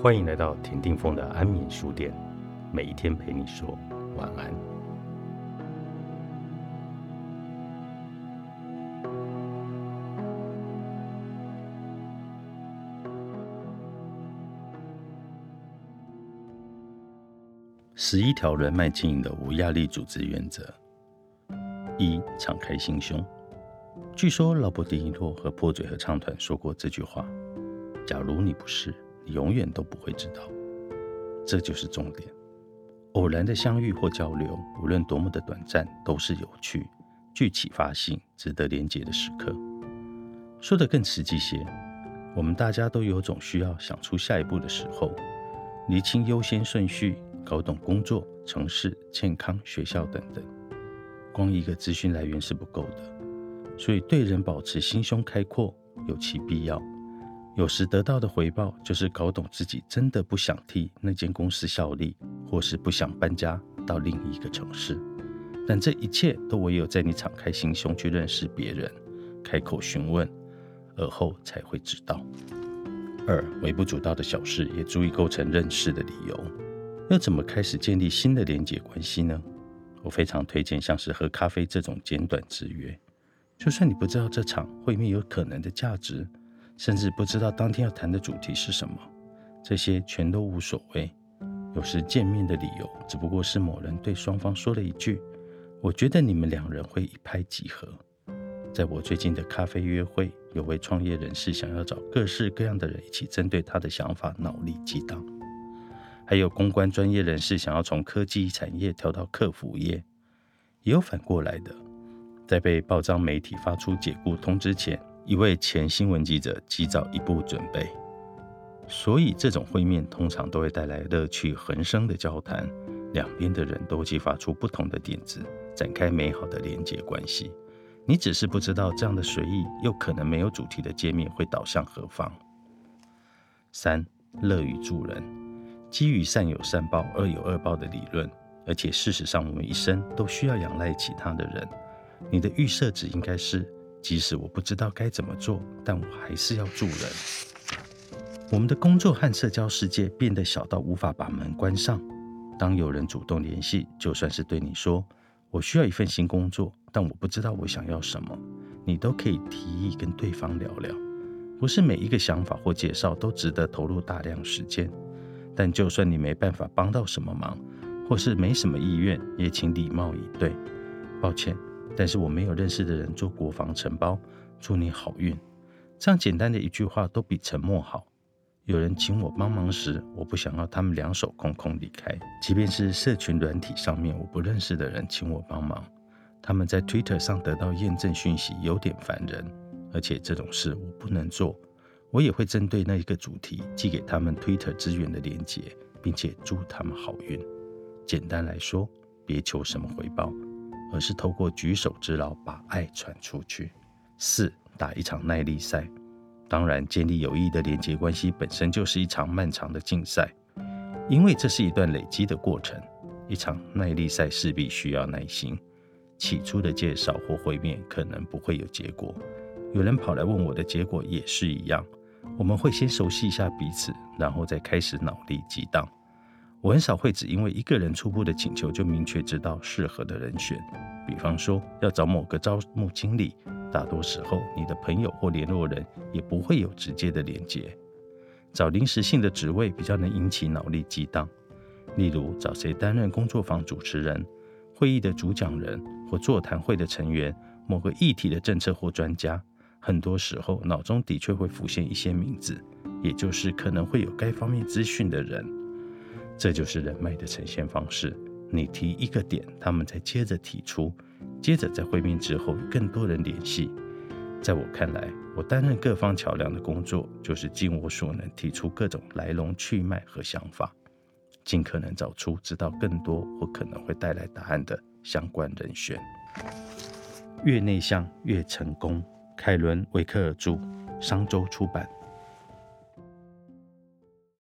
欢迎来到田定峰的安眠书店，每一天陪你说晚安。十一条人脉经营的无压力组织原则：一、敞开心胸。据说劳勃·迪尼洛和破嘴合唱团说过这句话：“假如你不是，永远都不会知道。”这就是重点。偶然的相遇或交流，无论多么的短暂，都是有趣、具启发性、值得连接的时刻。说得更实际些，我们大家都有种需要想出下一步的时候，厘清优先顺序，搞懂工作、城市、健康、学校等等。光一个资讯来源是不够的。所以，对人保持心胸开阔有其必要。有时得到的回报就是搞懂自己真的不想替那间公司效力，或是不想搬家到另一个城市。但这一切都唯有在你敞开心胸去认识别人，开口询问，而后才会知道。二，微不足道的小事也足以构成认识的理由。要怎么开始建立新的连结关系呢？我非常推荐像是喝咖啡这种简短之约。就算你不知道这场会面有可能的价值，甚至不知道当天要谈的主题是什么，这些全都无所谓。有时见面的理由只不过是某人对双方说了一句：“我觉得你们两人会一拍即合。”在我最近的咖啡约会，有位创业人士想要找各式各样的人一起针对他的想法脑力激荡，还有公关专业人士想要从科技产业跳到客服业，也有反过来的。在被报章媒体发出解雇通知前，一位前新闻记者及早一步准备。所以，这种会面通常都会带来乐趣横生的交谈，两边的人都激发出不同的点子，展开美好的连接关系。你只是不知道这样的随意又可能没有主题的见面会导向何方。三，乐于助人，基于善有善报、恶有恶报的理论，而且事实上，我们一生都需要仰赖其他的人。你的预设值应该是：即使我不知道该怎么做，但我还是要助人。我们的工作和社交世界变得小到无法把门关上。当有人主动联系，就算是对你说：“我需要一份新工作，但我不知道我想要什么。”你都可以提议跟对方聊聊。不是每一个想法或介绍都值得投入大量时间，但就算你没办法帮到什么忙，或是没什么意愿，也请礼貌以对。抱歉。但是我没有认识的人做国防承包，祝你好运。这样简单的一句话都比沉默好。有人请我帮忙时，我不想要他们两手空空离开。即便是社群软体上面我不认识的人请我帮忙，他们在 Twitter 上得到验证讯息有点烦人，而且这种事我不能做。我也会针对那一个主题寄给他们 Twitter 资源的连接，并且祝他们好运。简单来说，别求什么回报。而是透过举手之劳把爱传出去。四打一场耐力赛，当然建立有益的连接关系本身就是一场漫长的竞赛，因为这是一段累积的过程。一场耐力赛势必需要耐心。起初的介绍或会面可能不会有结果，有人跑来问我的结果也是一样。我们会先熟悉一下彼此，然后再开始脑力激荡。我很少会只因为一个人初步的请求就明确知道适合的人选。比方说要找某个招募经理，大多时候你的朋友或联络人也不会有直接的连接。找临时性的职位比较能引起脑力激荡，例如找谁担任工作坊主持人、会议的主讲人或座谈会的成员、某个议题的政策或专家。很多时候脑中的确会浮现一些名字，也就是可能会有该方面资讯的人。这就是人脉的呈现方式。你提一个点，他们再接着提出，接着在会面之后，更多人联系。在我看来，我担任各方桥梁的工作，就是尽我所能提出各种来龙去脉和想法，尽可能找出知道更多或可能会带来答案的相关人选。越内向越成功。凯伦·维克尔著，商周出版。